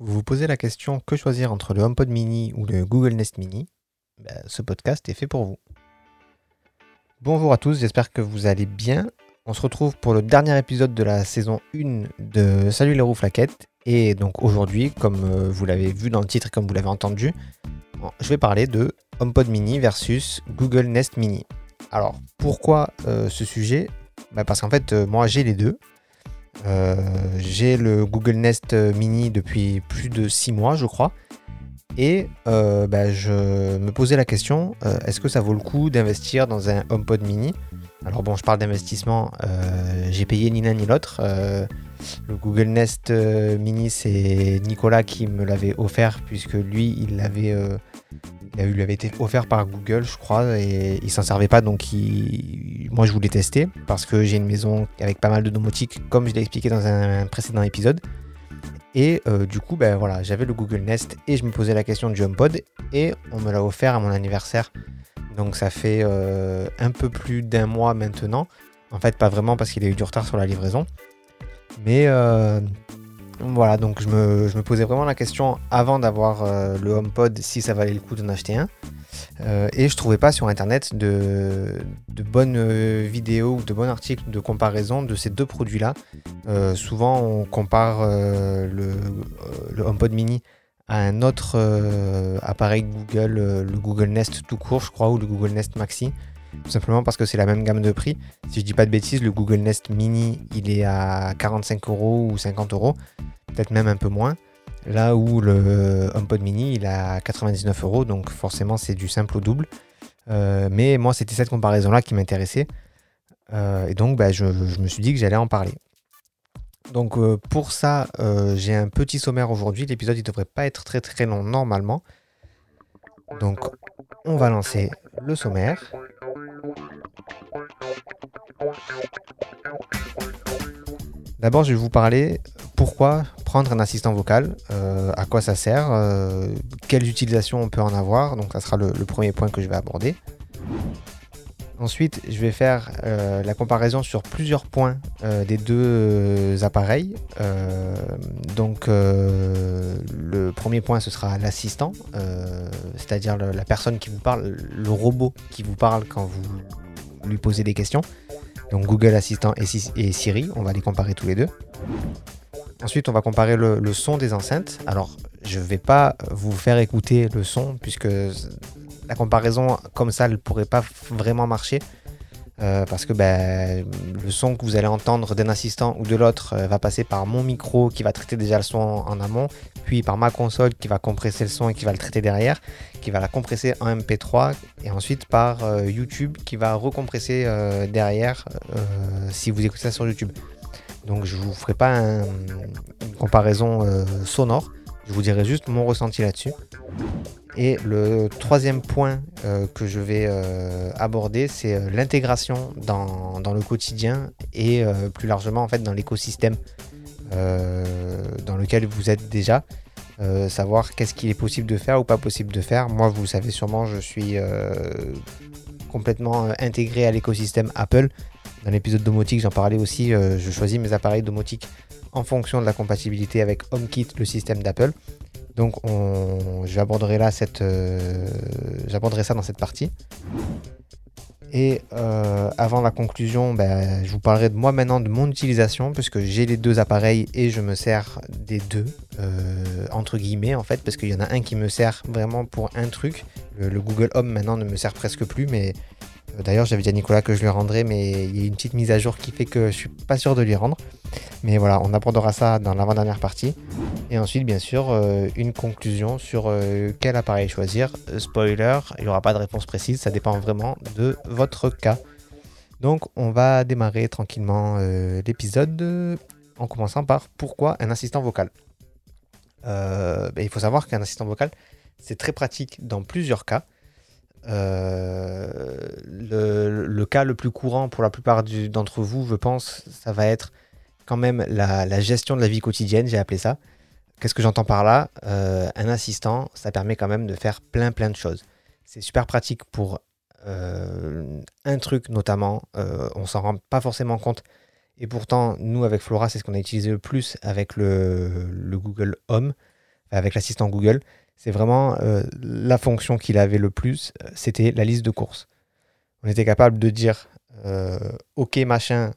Vous vous posez la question que choisir entre le HomePod mini ou le Google Nest mini? Ben, Ce podcast est fait pour vous. Bonjour à tous, j'espère que vous allez bien. On se retrouve pour le dernier épisode de la saison 1 de Salut les roues flaquettes. Et donc aujourd'hui, comme euh, vous l'avez vu dans le titre et comme vous l'avez entendu, je vais parler de HomePod mini versus Google Nest mini. Alors pourquoi euh, ce sujet? Ben, Parce qu'en fait, euh, moi j'ai les deux. Euh, j'ai le Google Nest Mini depuis plus de 6 mois, je crois. Et euh, bah, je me posais la question, euh, est-ce que ça vaut le coup d'investir dans un HomePod mini? Alors bon, je parle d'investissement, euh, j'ai payé ni l'un ni l'autre. Euh, le Google Nest euh, Mini, c'est Nicolas qui me l'avait offert, puisque lui, il l'avait euh, il lui avait été offert par Google, je crois, et il s'en servait pas, donc moi je voulais tester, parce que j'ai une maison avec pas mal de domotique, comme je l'ai expliqué dans un précédent épisode. Et euh, du coup, ben voilà, j'avais le Google Nest et je me posais la question du HomePod, et on me l'a offert à mon anniversaire. Donc ça fait euh, un peu plus d'un mois maintenant. En fait, pas vraiment parce qu'il a eu du retard sur la livraison. Mais euh, voilà, donc je me, posais vraiment la question avant d'avoir euh, le HomePod si ça valait le coup d'en acheter un. Euh, et je trouvais pas sur internet de, bonnes euh, vidéos ou de bons articles de comparaison de ces deux produits-là. Souvent, on compare le, HomePod mini à un autre appareil Google, le Google Nest tout court, je crois, ou le Google Nest Maxi. Tout simplement parce que c'est la même gamme de prix. Si je dis pas de bêtises, le Google Nest Mini, il est à 45 euros ou 50 euros, peut-être même un peu moins. Là où le HomePod Mini, il est à 99 euros, donc forcément c'est du simple au double. Euh, mais moi, c'était cette comparaison-là qui m'intéressait. Euh, et donc, bah, je, me suis dit que j'allais en parler. Donc, euh, pour ça, j'ai un petit sommaire aujourd'hui. L'épisode, il devrait pas être très très long normalement. Donc, on va lancer le sommaire. D'abord, je vais vous parler pourquoi prendre un assistant vocal, euh, à quoi ça sert, euh, quelles utilisations on peut en avoir. Donc, ça sera le, le premier point que je vais aborder. Ensuite, je vais faire euh, la comparaison sur plusieurs points euh, des deux euh, appareils. Donc, le premier point, ce sera l'assistant, c'est-à-dire la personne qui vous parle, le robot qui vous parle quand vous lui posez des questions. Donc, Google Assistant et, Sis- et Siri, on va les comparer tous les deux. Ensuite, on va comparer le, le son des enceintes. Alors, je ne vais pas vous faire écouter le son puisque la comparaison comme ça ne pourrait pas vraiment marcher. euh, parce que ben, le son que vous allez entendre d'un assistant ou de l'autre euh, va passer par mon micro qui va traiter déjà le son en amont, puis par ma console qui va compresser le son et qui va le traiter derrière, qui va la compresser en MP3, et ensuite par euh, YouTube qui va recompresser derrière si vous écoutez ça sur YouTube. Donc je vous ferai pas un- une comparaison sonore, je vous dirai juste mon ressenti là-dessus. Et le troisième point euh, que je vais euh, aborder, c'est euh, l'intégration dans, le quotidien et plus largement en fait dans l'écosystème dans lequel vous êtes déjà. Savoir qu'est-ce qu'il est possible de faire ou pas possible de faire. Moi, vous savez sûrement, je suis complètement intégré à l'écosystème Apple. Dans l'épisode domotique, j'en parlais aussi, je choisis mes appareils domotiques en fonction de la compatibilité avec HomeKit, le système d'Apple. Donc on, j'aborderai là euh, ça dans cette partie. Et euh, avant la conclusion, ben, je vous parlerai de moi maintenant de mon utilisation puisque j'ai les deux appareils et je me sers des deux euh, entre guillemets en fait parce qu'il y en a un qui me sert vraiment pour un truc. Le, le Google Home maintenant ne me sert presque plus, mais d'ailleurs j'avais dit à Nicolas que je lui rendrais, mais il y a une petite mise à jour qui fait que je suis pas sûr de lui rendre. Mais voilà, on abordera ça dans l'avant-dernière partie. Et ensuite, bien sûr, euh, une conclusion sur euh, quel appareil choisir. Spoiler, il n'y aura pas de réponse précise, ça dépend vraiment de votre cas. Donc, on va démarrer tranquillement euh, l'épisode en commençant par pourquoi un assistant vocal. Ben, il faut savoir qu'un assistant vocal, c'est très pratique dans plusieurs cas. Euh, le, cas le plus courant pour la plupart d'entre vous, je pense, ça va être quand même la, gestion de la vie quotidienne, j'ai appelé ça. Qu'est-ce que j'entends par là? Euh, Un assistant, ça permet quand même de faire plein plein de choses. C'est super pratique pour euh, un truc notamment, euh, on s'en rend pas forcément compte. Et pourtant, nous avec Flora, c'est ce qu'on a utilisé le plus avec le Google Home. avec l'assistant Google, c'est vraiment la fonction qu'il avait le plus, c'était la liste de courses. On était capable de dire OK machin,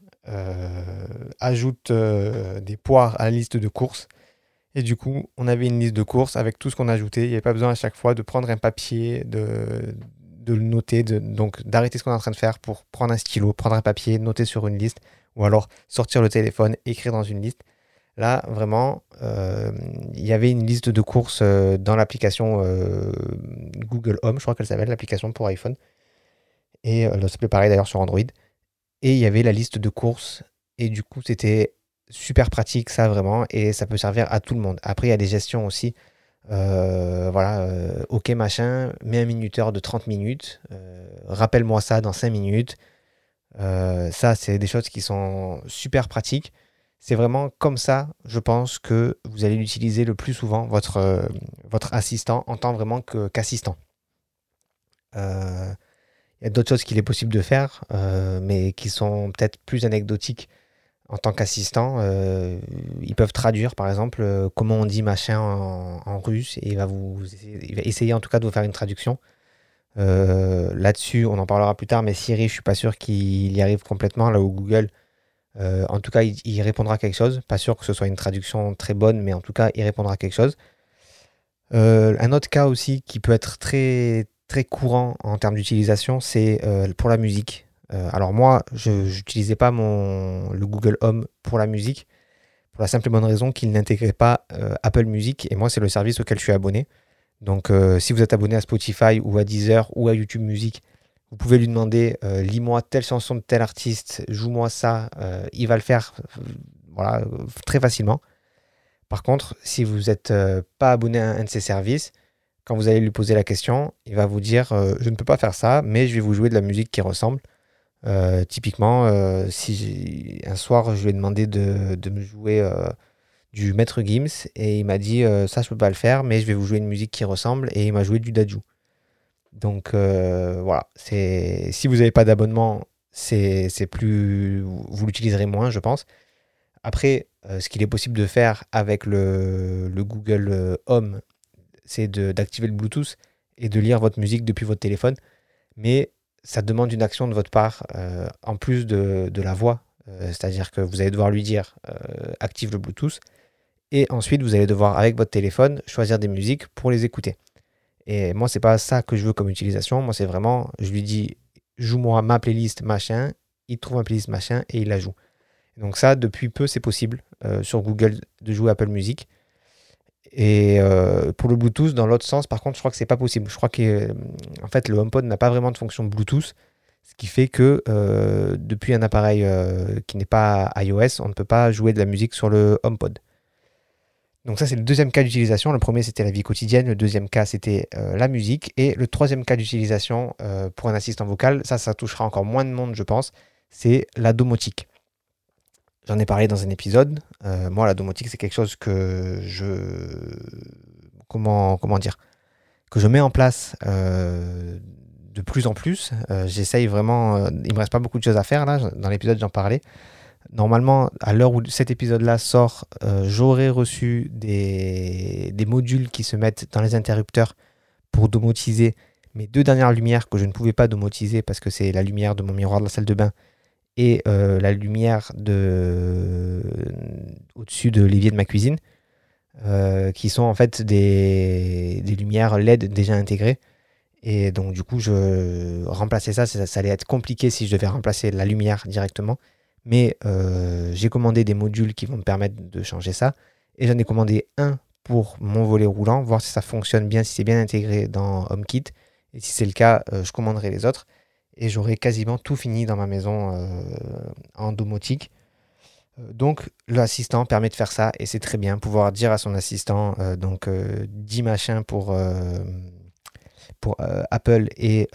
ajoute des poires à la liste de courses. Et du coup, on avait une liste de courses avec tout ce qu'on ajoutait. Il n'y avait pas besoin à chaque fois de prendre un papier, de, le noter, donc d'arrêter ce qu'on est en train de faire pour prendre un stylo, prendre un papier, noter sur une liste, ou alors sortir le téléphone, écrire dans une liste. Là, vraiment, euh, il y avait une liste de courses euh, dans l'application euh, Google Home, je crois qu'elle s'appelle, l'application pour iPhone. Et ça s'appelait pareil d'ailleurs sur Android. Et il y avait la liste de courses. Et du coup, c'était super pratique, ça vraiment. Et ça peut servir à tout le monde. Après, il y a des gestions aussi. voilà, ok machin, mets un minuteur de 30 minutes. Rappelle-moi ça dans 5 minutes. ça, c'est des choses qui sont super pratiques. C'est vraiment comme ça, je pense, que vous allez l'utiliser le plus souvent, votre, euh, assistant, en tant vraiment qu'assistant. Euh, il y a d'autres choses qu'il est possible de faire, euh, mais qui sont peut-être plus anecdotiques en tant qu'assistant. ils peuvent traduire, par exemple, comment on dit machin en, russe, et il va, vous, essayer en tout cas de vous faire une traduction. Là-dessus, on en parlera plus tard, mais Siri, je suis pas sûr qu'il y arrive complètement, là où Google euh, en tout cas, il, répondra quelque chose. Pas sûr que ce soit une traduction très bonne, mais en tout cas, il répondra quelque chose. Euh, un autre cas aussi qui peut être très, très courant en termes d'utilisation, c'est euh, pour la musique. alors moi, je n'utilisais pas mon, le Google Home pour la musique, pour la simple et bonne raison qu'il n'intégrait pas Apple Music, et moi, c'est le service auquel je suis abonné. Donc si vous êtes abonné à Spotify ou à Deezer ou à YouTube Music, vous pouvez lui demander euh, lis-moi telle chanson de tel artiste, joue-moi ça. Euh, il va le faire euh, voilà, très facilement. Par contre, si vous n'êtes pas abonné à un de ses services, quand vous allez lui poser la question, il va vous dire je ne peux pas faire ça, mais je vais vous jouer de la musique qui ressemble. typiquement, si un soir je lui ai demandé de, me jouer du Maître Gims et il m'a dit ça je peux pas le faire, mais je vais vous jouer une musique qui ressemble et il m'a joué du Dajou. Donc euh, voilà, si vous n'avez pas d'abonnement, c'est plus vous l'utiliserez moins, je pense. Après, euh, ce qu'il est possible de faire avec le, Google euh, Home, c'est d'activer le Bluetooth et de lire votre musique depuis votre téléphone. Mais ça demande une action de votre part en plus de la voix. C'est-à-dire que vous allez devoir lui dire active le Bluetooth. Et ensuite, vous allez devoir, avec votre téléphone, choisir des musiques pour les écouter. Et moi, c'est pas ça que je veux comme utilisation. Moi, c'est vraiment, je lui dis, joue-moi ma playlist machin. Il trouve ma playlist machin et il la joue. Donc ça, depuis peu, c'est possible euh, sur Google de jouer Apple Music. Et euh, pour le Bluetooth, dans l'autre sens, par contre, je crois que c'est pas possible. Je crois que en fait, le HomePod n'a pas vraiment de fonction Bluetooth, ce qui fait que euh, depuis un appareil qui n'est pas iOS, on ne peut pas jouer de la musique sur le HomePod. Donc ça, c'est le deuxième cas d'utilisation. Le premier, c'était la vie quotidienne. Le deuxième cas, c'était euh, la musique. Et le troisième cas d'utilisation euh, pour un assistant vocal, ça, ça touchera encore moins de monde, je pense, c'est la domotique. J'en ai parlé dans un épisode. Euh, moi, la domotique, c'est quelque chose que je... Comment, comment dire Que je mets en place de plus en plus. J'essaye vraiment... il me reste pas beaucoup de choses à faire, là. Dans l'épisode, j'en parlais. Normalement, à l'heure où cet épisode-là sort, euh, j'aurais reçu des, modules qui se mettent dans les interrupteurs pour domotiser mes deux dernières lumières que je ne pouvais pas domotiser parce que c'est la lumière de mon miroir de la salle de bain et euh, la lumière de au-dessus de l'évier de ma cuisine, euh, qui sont en fait des, lumières LED déjà intégrées. Et donc du coup, je remplacer ça, ça allait être compliqué si je devais remplacer la lumière directement. Mais euh, j'ai commandé des modules qui vont me permettre de changer ça. Et j'en ai commandé un pour mon volet roulant, voir si ça fonctionne bien, si c'est bien intégré dans HomeKit. Et si c'est le cas, euh, je commanderai les autres. Et j'aurai quasiment tout fini dans ma maison euh, en domotique. Donc l'assistant permet de faire ça et c'est très bien. Pouvoir dire à son assistant, donc 10 machins pour, pour Apple et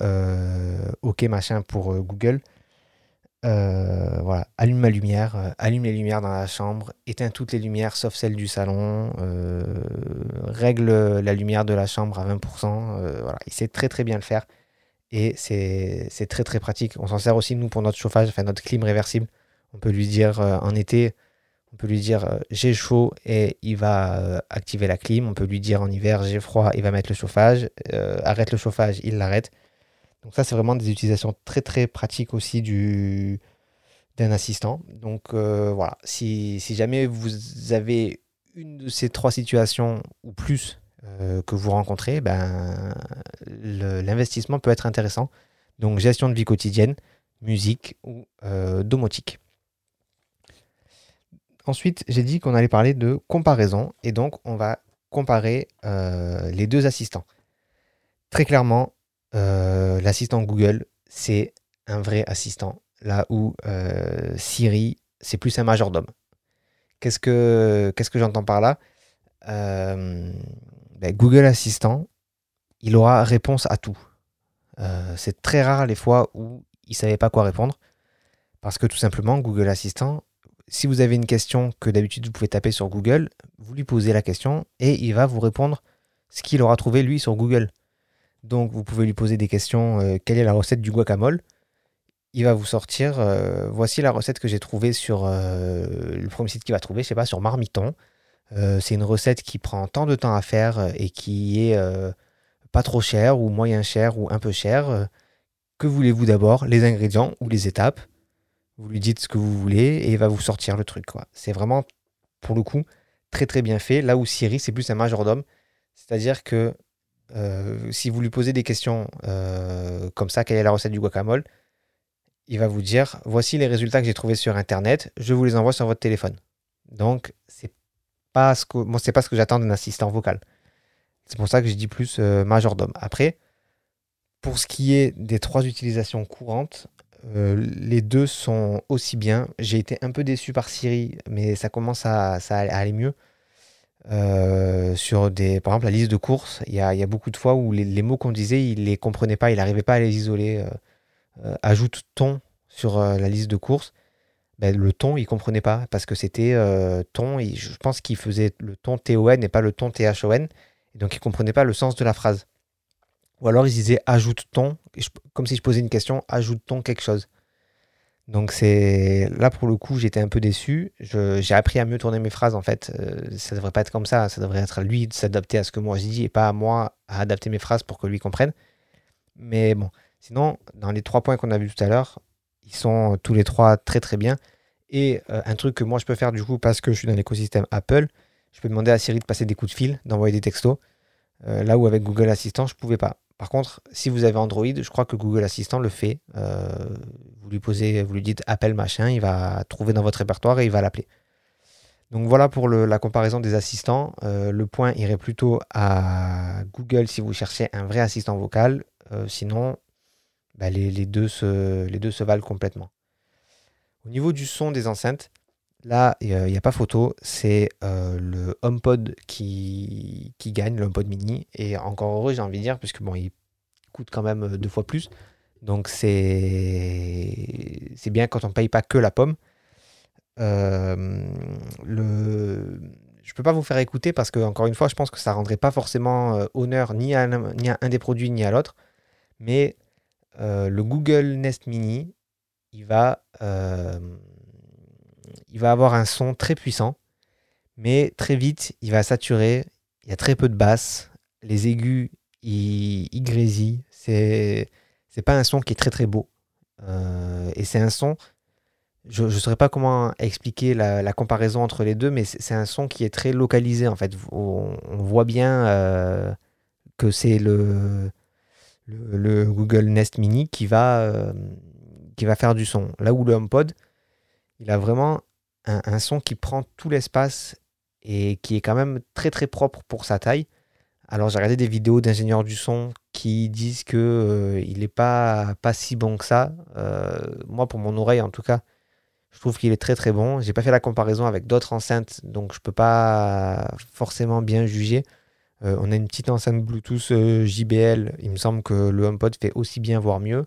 OK machin pour Google. Euh, voilà, allume ma lumière, euh, allume les lumières dans la chambre, éteins toutes les lumières sauf celle du salon, euh, règle la lumière de la chambre à 20%. voilà, il sait très très bien le faire et c'est très très pratique. On s'en sert aussi nous pour notre chauffage, enfin notre clim réversible. On peut lui dire en été, On peut lui dire j'ai chaud et il va activer la clim. On peut lui dire en hiver j'ai froid, il va mettre le chauffage. arrête le chauffage, il l'arrête. Donc ça, c'est vraiment des utilisations très très pratiques aussi du d'un assistant. Donc voilà, si, jamais vous avez une de ces trois situations ou plus que vous rencontrez, ben, l'investissement peut être intéressant. Donc gestion de vie quotidienne, musique ou domotique. Ensuite, j'ai dit qu'on allait parler de comparaison et donc on va comparer euh, les deux assistants. Très clairement, euh, l'assistant Google, c'est un vrai assistant, là où euh, Siri, c'est plus un majordome. Qu'est-ce que, j'entends par là? Ben, Google Assistant, il aura réponse à tout. c'est très rare les fois où il ne savait pas quoi répondre. Parce que tout simplement, Google Assistant, si vous avez une question que d'habitude vous pouvez taper sur Google, vous lui posez la question et il va vous répondre ce qu'il aura trouvé lui sur Google. Donc vous pouvez lui poser des questions, euh, quelle est la recette du guacamole? Il va vous sortir, euh, voici la recette que j'ai trouvée sur euh, le premier site qu'il va trouver, je sais pas, sur Marmiton. c'est une recette qui prend tant de temps à faire et qui est pas trop chère ou moyen cher ou un peu cher. Que voulez-vous d'abord? Les ingrédients ou les étapes? Vous lui dites ce que vous voulez et il va vous sortir le truc. C'est vraiment, pour le coup, très très bien fait. Là où Siri, c'est plus un majordome. C'est-à-dire que euh, si vous lui posez des questions euh, comme ça, quelle est la recette du guacamole, il va vous dire voici les résultats que j'ai trouvés sur Internet, je vous les envoie sur votre téléphone. Donc, c'est pas ce que, pas ce que j'attends d'un assistant vocal. C'est pour ça que je dis plus euh, majordome. Après, pour ce qui est des trois utilisations courantes, les deux sont aussi bien. J'ai été un peu déçu par Siri, mais ça commence à, aller mieux. Euh, sur des, par exemple, la liste de courses, il y a, beaucoup de fois où les, mots qu'on disait, il les comprenait pas, il n'arrivait pas à les isoler. Euh, ajoute ton sur la liste de courses. Ben, le ton, il comprenait pas parce que c'était ton. je pense qu'il faisait le ton TON et pas le ton THON. Donc, il comprenait pas le sens de la phrase. Ou alors ils disaient ajoute-t-on, comme si je posais une question, ajoute-t-on quelque chose Donc c'est là pour le coup j'étais un peu déçu. J'ai appris à mieux tourner mes phrases en fait. Euh, ça devrait pas être comme ça. Ça devrait être à lui de s'adapter à ce que moi je dis et pas à moi à adapter mes phrases pour que lui comprenne. Mais bon, sinon dans les trois points qu'on a vus tout à l'heure, ils sont tous les trois très très bien. Et euh, un truc que moi je peux faire du coup parce que je suis dans l'écosystème Apple, je peux demander à Siri de passer des coups de fil, d'envoyer des textos. Euh, là où avec Google Assistant, je pouvais pas. Par contre, si vous avez Android, je crois que Google Assistant le fait. Euh, vous lui posez, vous lui dites appel machin, il va trouver dans votre répertoire et il va l'appeler. Donc voilà pour la comparaison des assistants. Euh, le point irait plutôt à Google si vous cherchez un vrai assistant vocal. Euh, sinon, bah, les, deux se, les deux se valent complètement. Au niveau du son des enceintes, Là, il n'y a pas photo, c'est euh, le HomePod qui, qui gagne, le HomePod mini. Et encore heureux, j'ai envie de dire, puisque bon, il coûte quand même euh, deux fois plus. Donc c'est bien quand on ne paye pas que la pomme. Euh, le... Je ne peux pas vous faire écouter parce que, encore une fois, je pense que ça ne rendrait pas forcément honneur ni à, ni à, un des produits ni à l'autre. Mais le Google Nest Mini, il va il va avoir un son très puissant, mais très vite, il va saturer. Il y a très peu de basses. Les aigus, ils, grésillent. C'est, c'est pas un son qui est très très beau. Euh, et c'est un son, je ne saurais pas comment expliquer la, comparaison entre les deux, mais c'est, un son qui est très localisé en fait. On, voit bien euh, que c'est le, le, Google Nest Mini qui va, euh, qui va faire du son. Là où le HomePod, il a vraiment un, son qui prend tout l'espace et qui est quand même très très propre pour sa taille. Alors j'ai regardé des vidéos d'ingénieurs du son qui disent que euh, il n'est pas, si bon que ça. Euh, moi pour mon oreille en tout cas, je trouve qu'il est très très bon. J'ai pas fait la comparaison avec d'autres enceintes, donc je peux pas forcément bien juger. Euh, on a une petite enceinte Bluetooth JBL. Il me semble que le HomePod fait aussi bien, voire mieux.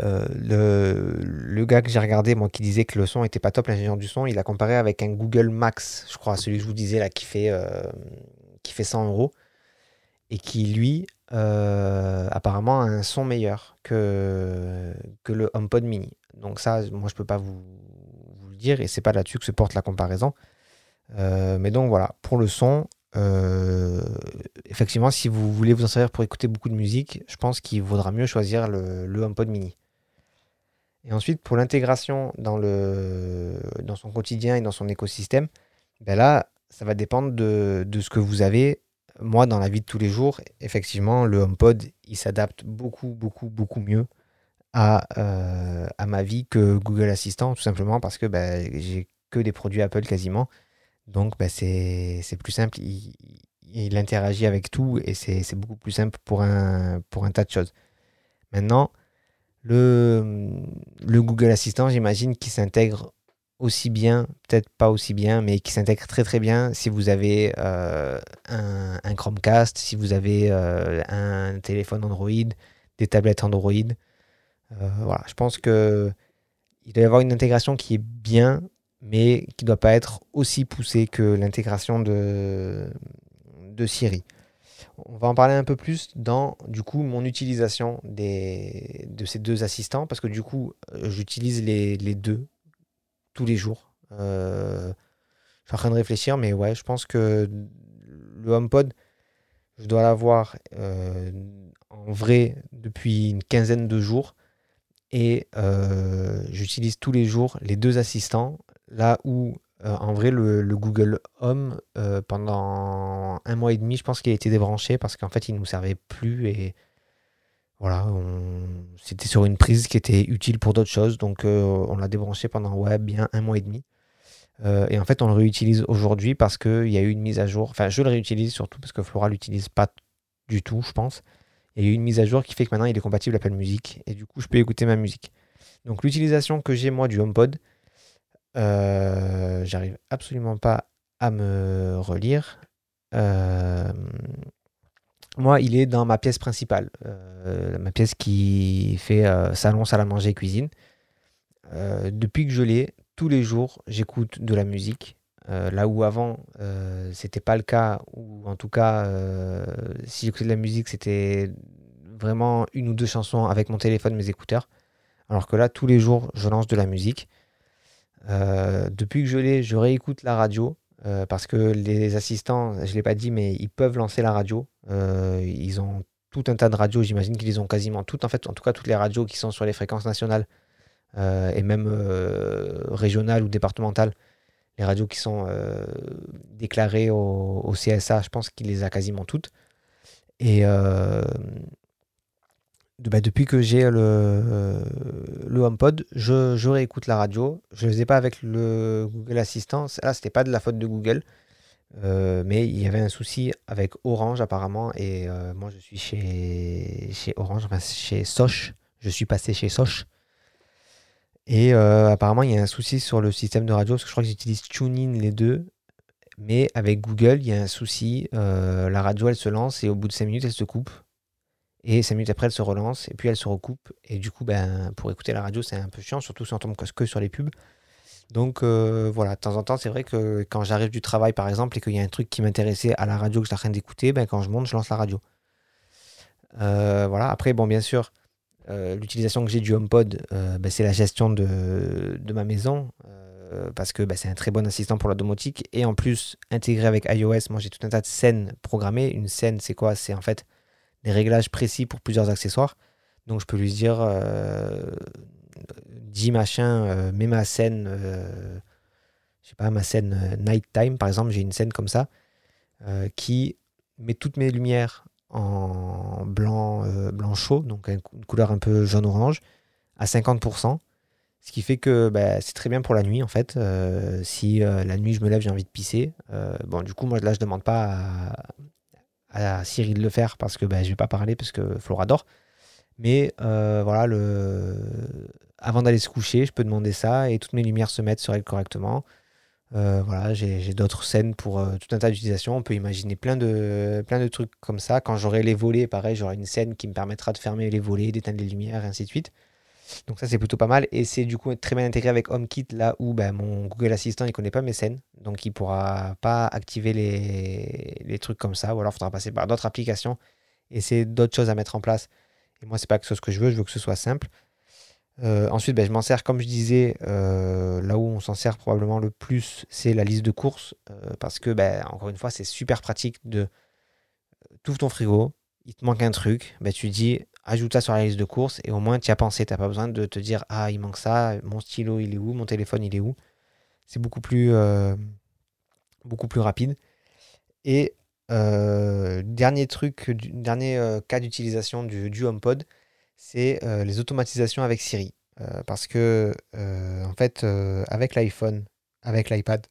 Euh, le, le, gars que j'ai regardé, moi, qui disait que le son était pas top, l'ingénieur du son, il a comparé avec un Google Max, je crois, celui que je vous disais là, qui fait, euh, qui fait 100 euros, et qui, lui, euh, apparemment, a un son meilleur que, que le HomePod mini. Donc ça, moi, je peux pas vous, dire, et c'est pas là-dessus que se porte la comparaison. mais donc voilà, pour le son, effectivement, si vous voulez vous en servir pour écouter beaucoup de musique, je pense qu'il vaudra mieux choisir le, le HomePod mini. Et ensuite, pour l'intégration dans, dans son quotidien et dans son écosystème, ben là, ça va dépendre de, ce que vous avez. Moi, dans la vie de tous les jours, effectivement, le HomePod, il s'adapte beaucoup, beaucoup, beaucoup mieux à, euh, ma vie que Google Assistant, tout simplement parce que ben, j'ai que des produits Apple quasiment. Donc, ben, c'est plus simple. Il, il, interagit avec tout et c'est beaucoup plus simple pour un, pour un tas de choses. Maintenant, le, le Google Assistant, j'imagine qu'il s'intègre aussi bien, peut-être pas aussi bien, mais qui s'intègre très très bien si vous avez euh, un, Chromecast, si vous avez euh, un téléphone Android, des tablettes Android. Euh, voilà, je pense que il doit y avoir une intégration qui est bien, mais qui ne doit pas être aussi poussée que l'intégration de, de Siri. On va en parler un peu plus dans du coup mon utilisation des, de ces deux assistants parce que du coup euh, j'utilise les, deux tous les jours. Euh, je suis en train de réfléchir, mais ouais, je pense que le HomePod, je dois l'avoir euh, en vrai depuis une quinzaine de jours et j'utilise tous les jours les deux assistants là où euh, en vrai, le, Google Home, euh, pendant un mois et demi, je pense qu'il a été débranché parce qu'en fait, il ne nous servait plus et voilà, c'était sur une prise qui était utile pour d'autres choses. Donc, euh, on l'a débranché pendant ouais, bien un mois et demi. et en fait, on le réutilise aujourd'hui parce qu'il y a eu une mise à jour. Enfin, je le réutilise surtout parce que Flora l'utilise pas du tout, je pense. Il y a eu une mise à jour qui fait que maintenant il est compatible Apple Music et du coup, je peux écouter ma musique. Donc, l'utilisation que j'ai moi du HomePod, euh, j'arrive absolument pas à me relire. Euh, moi, il est dans ma pièce principale, euh, ma pièce qui fait salon, salle à manger, cuisine. depuis que je l'ai, tous les jours, j'écoute de la musique. là où avant, c'était pas le cas, ou en tout cas, si j'écoutais de la musique, c'était vraiment une ou deux chansons avec mon téléphone, mes écouteurs. Alors que là, tous les jours, je lance de la musique. Euh, depuis que je l'ai, je réécoute la radio euh, parce que les assistants, je ne l'ai pas dit, mais ils peuvent lancer la radio. Euh, ils ont tout un tas de radios, j'imagine qu'ils ont quasiment toutes, en fait, en tout cas toutes les radios qui sont sur les fréquences nationales et même régionales ou départementales. Les radios qui sont déclarées au, au, CSA, je pense qu'il les a quasiment toutes. Et, bah, depuis que j'ai le, le HomePod, je, réécoute la radio. Je ne le faisais pas avec le Google Assistant. Là, c'était pas de la faute de Google. Euh, mais il y avait un souci avec Orange apparemment. Et euh, moi, je suis chez, Orange, enfin chez Soch. Je suis passé chez Soch. Et euh, apparemment, il y a un souci sur le système de radio. Parce que je crois que j'utilise TuneIn les deux. Mais avec Google, il y a un souci. la radio, elle se lance et au bout de 5 minutes, elle se coupe. Et 5 minutes après, elle se relance et puis elle se recoupe. Et du coup, ben, pour écouter la radio, c'est un peu chiant, surtout si on tombe que sur les pubs. Donc euh, voilà, de temps en temps, c'est vrai que quand j'arrive du travail, par exemple, et qu'il y a un truc qui m'intéressait à la radio que je suis en train d'écouter, ben, quand je monte, je lance la radio. Euh, voilà, après, bon, bien sûr, euh, l'utilisation que j'ai du HomePod, ben, c'est la gestion de, de ma maison, parce que ben, c'est un très bon assistant pour la domotique. Et en plus, intégré avec iOS, moi j'ai tout un tas de scènes programmées. Une scène, c'est quoi? C'est en fait des réglages précis pour plusieurs accessoires. Donc je peux lui dire, euh, dis machin, euh, ma scène, euh, je sais pas, ma scène euh, nighttime par exemple, j'ai une scène comme ça, qui met toutes mes lumières en blanc, blanc chaud, donc une couleur un peu jaune-orange, à 50%. Ce qui fait que bah, c'est très bien pour la nuit en fait. si la nuit je me lève, j'ai envie de pisser. bon, du coup, moi là je demande pas à, à Cyril de le faire parce que ben, je vais pas parler parce que Flora dort. Mais euh, voilà, le... avant d'aller se coucher, je peux demander ça et toutes mes lumières se mettent sur elle correctement. Euh, voilà, j'ai d'autres scènes pour euh, tout un tas d'utilisations. On peut imaginer plein de, plein de trucs comme ça. Quand j'aurai les volets, pareil, j'aurai une scène qui me permettra de fermer les volets, d'éteindre les lumières, et ainsi de suite. Donc ça c'est plutôt pas mal. Et c'est du coup très bien intégré avec HomeKit là où ben, mon Google Assistant il connaît pas mes scènes. Donc il pourra pas activer les, les trucs comme ça. Ou alors il faudra passer par d'autres applications et c'est d'autres choses à mettre en place. Et moi c'est pas que ce que je veux. Je veux que ce soit simple. Euh, ensuite, ben, je m'en sers, comme je disais, euh, là où on s'en sert probablement le plus, c'est la liste de courses. parce que, ben, encore une fois, c'est super pratique de. Ouvres ton frigo, il te manque un truc, ben, tu dis ajoute ça sur la liste de courses et au moins tu as pensé. Tu n'as pas besoin de te dire ah, il manque ça, mon stylo il est où, mon téléphone il est où. C'est beaucoup plus, beaucoup plus rapide. Et euh, dernier truc, dernier euh, cas d'utilisation du, HomePod, c'est euh, les automatisations avec Siri. parce que, en fait, avec l'iPhone, avec l'iPad,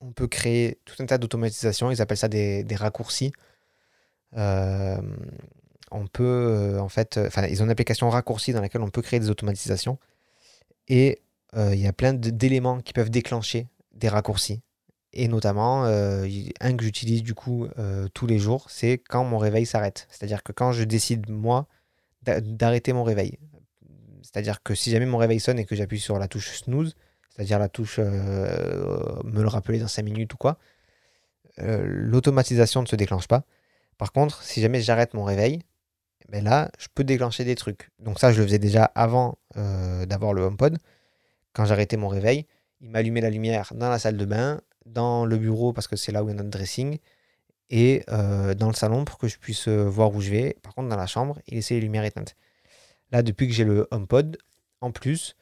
on peut créer tout un tas d'automatisations. Ils appellent ça des, raccourcis. On peut, en fait, enfin, ils ont une application raccourci dans laquelle on peut créer des automatisations. Et il y a plein d'éléments qui peuvent déclencher des raccourcis. Et notamment, euh, un que j'utilise du coup euh, tous les jours, c'est quand mon réveil s'arrête. C'est-à-dire que quand je décide, moi, d'arrêter mon réveil. C'est-à-dire que si jamais mon réveil sonne et que j'appuie sur la touche snooze, c'est-à-dire la touche euh, me le rappeler dans 5 minutes ou quoi, l'automatisation ne se déclenche pas. Par contre, si jamais j'arrête mon réveil, ben là, je peux déclencher des trucs. Donc ça, je le faisais déjà avant d'avoir le HomePod. Quand j'arrêtais mon réveil, il m'allumait la lumière dans la salle de bain, dans le bureau parce que c'est là où il y a notre dressing et euh, dans le salon pour que je puisse euh, voir où je vais. Par contre, dans la chambre, il laissait les lumières éteintes. Là, depuis que j'ai le HomePod, en plus,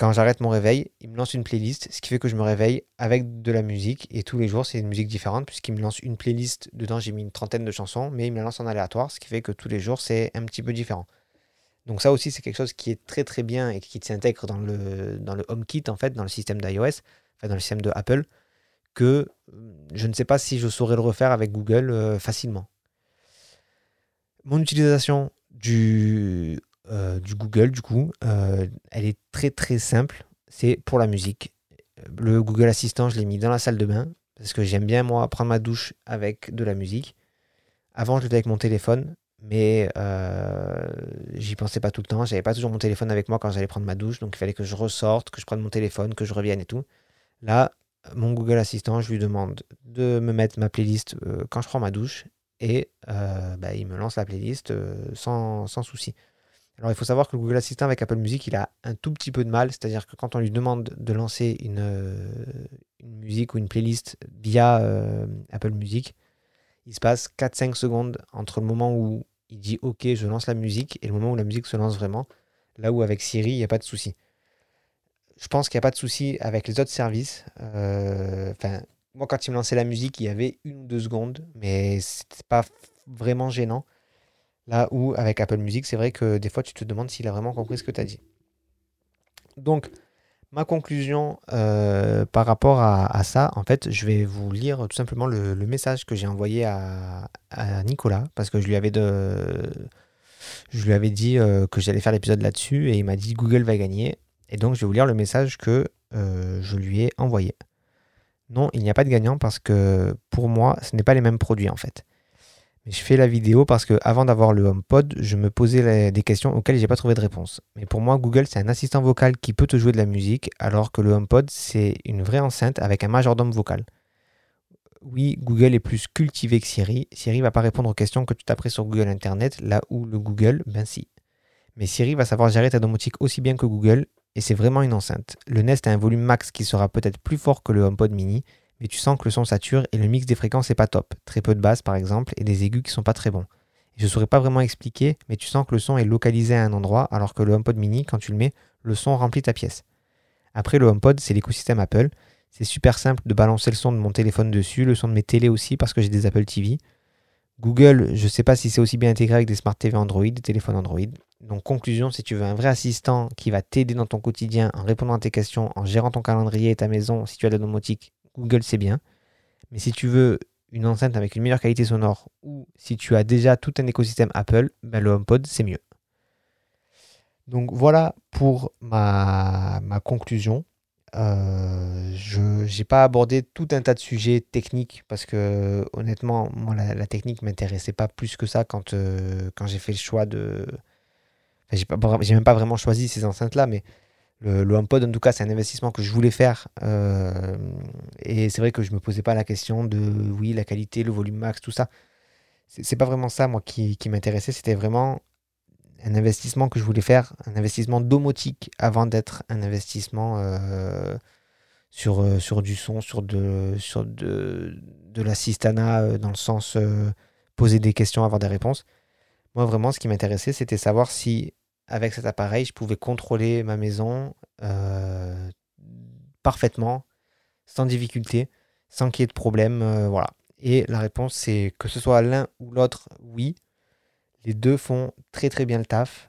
quand j'arrête mon réveil, il me lance une playlist, ce qui fait que je me réveille avec de la musique. Et tous les jours, c'est une musique différente, puisqu'il me lance une playlist. Dedans, j'ai mis une trentaine de chansons, mais il me la lance en aléatoire, ce qui fait que tous les jours, c'est un petit peu différent. Donc ça aussi, c'est quelque chose qui est très très bien et qui s'intègre dans le, dans le HomeKit, en fait, dans le système d'iOS dans le système de Apple, que euh, je ne sais pas si je saurais le refaire avec Google euh, facilement. Mon utilisation du, du Google, du coup, elle est très très simple. C'est pour la musique. Le Google Assistant, je l'ai mis dans la salle de bain parce que j'aime bien, moi, prendre ma douche avec de la musique. Avant, je l'étais avec mon téléphone, mais j'y pensais pas tout le temps. J'avais pas toujours mon téléphone avec moi quand j'allais prendre ma douche, donc il fallait que je ressorte, que je prenne mon téléphone, que je revienne et tout. Là, mon Google Assistant, je lui demande de me mettre ma playlist euh, quand je prends ma douche et euh, bah, il me lance la playlist euh, sans, sans, souci. Alors il faut savoir que le Google Assistant avec Apple Music, il a un tout petit peu de mal, c'est-à-dire que quand on lui demande de lancer une, une musique ou une playlist via Apple Music, il se passe 4-5 secondes entre le moment où il dit OK, je lance la musique et le moment où la musique se lance vraiment. Là où avec Siri, il n'y a pas de souci. Je pense qu'il n'y a pas de souci avec les autres services. Euh, moi, quand il me lançait la musique, il y avait une ou deux secondes, mais c'était pas vraiment gênant. Là où, avec Apple Music, c'est vrai que des fois, tu te demandes s'il a vraiment compris ce que tu as dit. Donc, ma conclusion euh, par rapport à, ça, en fait, je vais vous lire tout simplement le, message que j'ai envoyé à, Nicolas, parce que je lui avais, dit euh, que j'allais faire l'épisode là-dessus, et il m'a dit Google va gagner. Et donc, je vais vous lire le message que euh, je lui ai envoyé. Non, il n'y a pas de gagnant parce que pour moi, ce n'est pas les mêmes produits en fait. Je fais la vidéo parce que avant d'avoir le HomePod, je me posais des questions auxquelles j'ai pas trouvé de réponse. Mais pour moi, Google, c'est un assistant vocal qui peut te jouer de la musique, alors que le HomePod, c'est une vraie enceinte avec un majordome vocal. Oui, Google est plus cultivé que Siri. Siri va pas répondre aux questions que tu taperais sur Google Internet, là où le Google, ben si. Mais Siri va savoir gérer ta domotique aussi bien que Google et c'est vraiment une enceinte. Le Nest a un volume max qui sera peut-être plus fort que le HomePod mini, mais tu sens que le son sature et le mix des fréquences n'est pas top. Très peu de basses par exemple et des aigus qui sont pas très bons. je ne saurais pas vraiment expliquer, mais tu sens que le son est localisé à un endroit alors que le HomePod mini, quand tu le mets, le son remplit ta pièce. Après le HomePod, c'est l'écosystème Apple. C'est super simple de balancer le son de mon téléphone dessus, le son de mes télés aussi parce que j'ai des Apple TV. Google, je ne sais pas si c'est aussi bien intégré avec des Smart TV Android, des téléphones Android. Donc conclusion, si tu veux un vrai assistant qui va t'aider dans ton quotidien en répondant à tes questions, en gérant ton calendrier et ta maison, si tu as la domotique, Google c'est bien. Mais si tu veux une enceinte avec une meilleure qualité sonore ou si tu as déjà tout un écosystème Apple, ben le HomePod c'est mieux. Donc voilà pour ma, conclusion. Euh, je n'ai pas abordé tout un tas de sujets techniques parce que honnêtement, moi, la, la technique m'intéressait pas plus que ça quand, euh, quand j'ai fait le choix de. Enfin, j'ai même pas vraiment choisi ces enceintes-là, mais le, le, HomePod, en tout cas, c'est un investissement que je voulais faire. Euh, et c'est vrai que je me posais pas la question de, oui, la qualité, le volume max, tout ça. C'est pas vraiment ça, moi, qui, m'intéressait. C'était vraiment un investissement que je voulais faire, un investissement domotique avant d'être un investissement euh, sur, euh, sur du son, sur de, sur de, de l'assistana dans le sens poser des questions, avoir des réponses. Moi, vraiment, ce qui m'intéressait, c'était savoir si, avec cet appareil, je pouvais contrôler ma maison parfaitement, sans difficulté, sans qu'il y ait de problème. voilà. Et la réponse, c'est que ce soit l'un ou l'autre, oui. Les deux font très très bien le taf.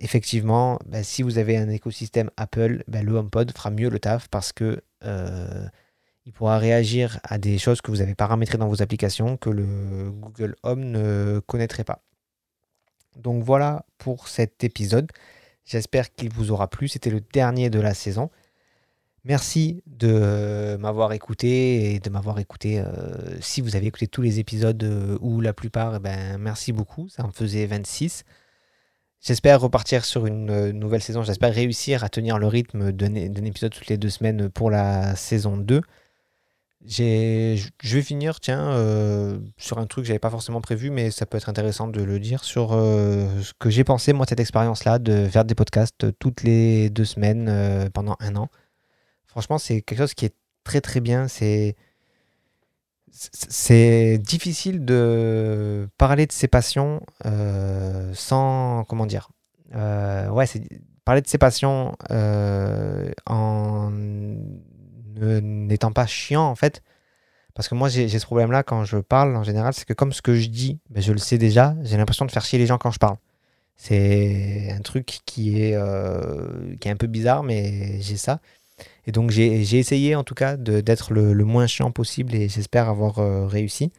Effectivement, bah, si vous avez un écosystème Apple, bah, le HomePod fera mieux le taf parce que euh, il pourra réagir à des choses que vous avez paramétrées dans vos applications que le Google Home ne connaîtrait pas. Donc voilà pour cet épisode. J'espère qu'il vous aura plu. C'était le dernier de la saison. Merci de m'avoir écouté et de m'avoir écouté. Euh, si vous avez écouté tous les épisodes euh, ou la plupart, eh ben, merci beaucoup. Ça en faisait 26. J'espère repartir sur une euh, nouvelle saison. J'espère réussir à tenir le rythme d'un épisode toutes les deux semaines pour la saison 2. Je vais finir, tiens, sur un truc que j'avais pas forcément prévu, mais ça peut être intéressant de le dire, sur ce que j'ai pensé, moi, cette expérience-là, de faire des podcasts toutes les deux semaines pendant un an. Franchement, c'est quelque chose qui est très très bien. C'est c'est difficile de parler de ses passions euh, sans comment dire. Euh, ouais, c'est parler de ses passions euh, en n'étant pas chiant en fait. Parce que moi, j'ai ce problème-là quand je parle en général, c'est que comme ce que je dis, ben, je le sais déjà, j'ai l'impression de faire chier les gens quand je parle. C'est un truc qui est, qui est un peu bizarre, mais j'ai ça. Et donc j'ai essayé en tout cas d'être le, moins chiant possible et j'espère avoir euh, réussi.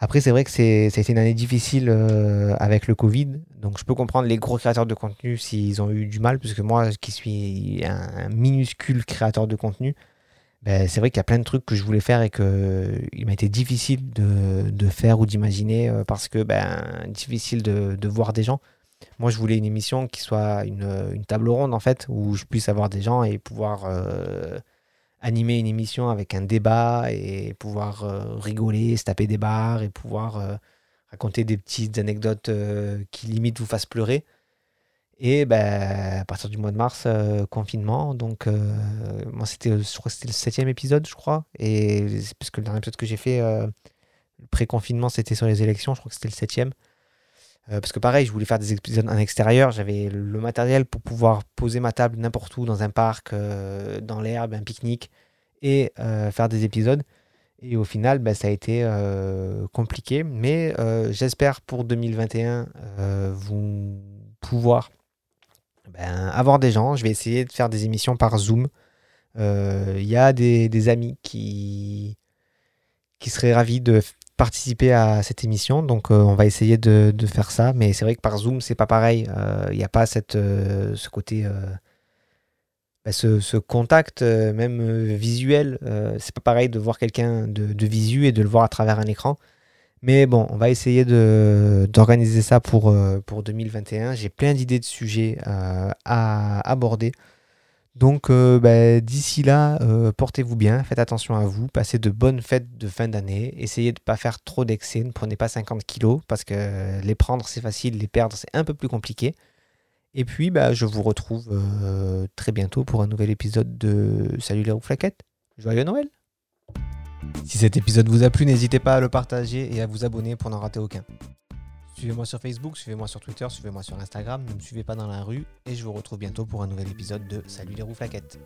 Après, c'est vrai que ça a été une année difficile euh, avec le Covid. Donc je peux comprendre les gros créateurs de contenu s'ils ont eu du mal, puisque moi qui suis un, minuscule créateur de contenu, ben, c'est vrai qu'il y a plein de trucs que je voulais faire et qu'il m'a été difficile de, faire ou d'imaginer euh, parce que ben, difficile de, voir des gens. Moi, je voulais une émission qui soit une, table ronde, en fait, où je puisse avoir des gens et pouvoir euh, animer une émission avec un débat et pouvoir euh, rigoler, se taper des barres et pouvoir euh, raconter des petites anecdotes qui limite vous fassent pleurer. Et ben, à partir du mois de mars, confinement. Donc, moi, c'était, je crois que c'était le septième épisode, je crois. Et parce que le dernier épisode que j'ai fait, le pré-confinement, c'était sur les élections. Je crois que c'était le septième. Euh, parce que pareil, je voulais faire des épisodes en extérieur, j'avais le matériel pour pouvoir poser ma table n'importe où, dans un parc, euh, dans l'herbe, un pique-nique, et euh, faire des épisodes. Et au final, ben, ça a été compliqué. Mais j'espère pour 2021 vous pouvoir ben, avoir des gens. Je vais essayer de faire des émissions par Zoom. Il y a des, amis qui, seraient ravis de participer à cette émission. Donc, euh, on va essayer de, faire ça. Mais c'est vrai que par Zoom, c'est pas pareil. Il euh, n'y a pas cette, euh, ce côté. Bah, ce, contact, même visuel. c'est pas pareil de voir quelqu'un de, visu et de le voir à travers un écran. Mais bon, on va essayer d'organiser ça pour, pour 2021. J'ai plein d'idées de sujets à aborder. Donc euh, bah, d'ici là, euh, portez-vous bien, faites attention à vous, passez de bonnes fêtes de fin d'année, essayez de ne pas faire trop d'excès, ne prenez pas 50 kilos parce que les prendre c'est facile, les perdre c'est un peu plus compliqué. Et puis bah, je vous retrouve euh, très bientôt pour un nouvel épisode de Salut les rouflaquettes. Joyeux Noël Si cet épisode vous a plu, n'hésitez pas à le partager et à vous abonner pour n'en rater aucun. Suivez-moi sur Facebook, suivez-moi sur Twitter, suivez-moi sur Instagram, ne me suivez pas dans la rue et je vous retrouve bientôt pour un nouvel épisode de Salut les roux flaquettes.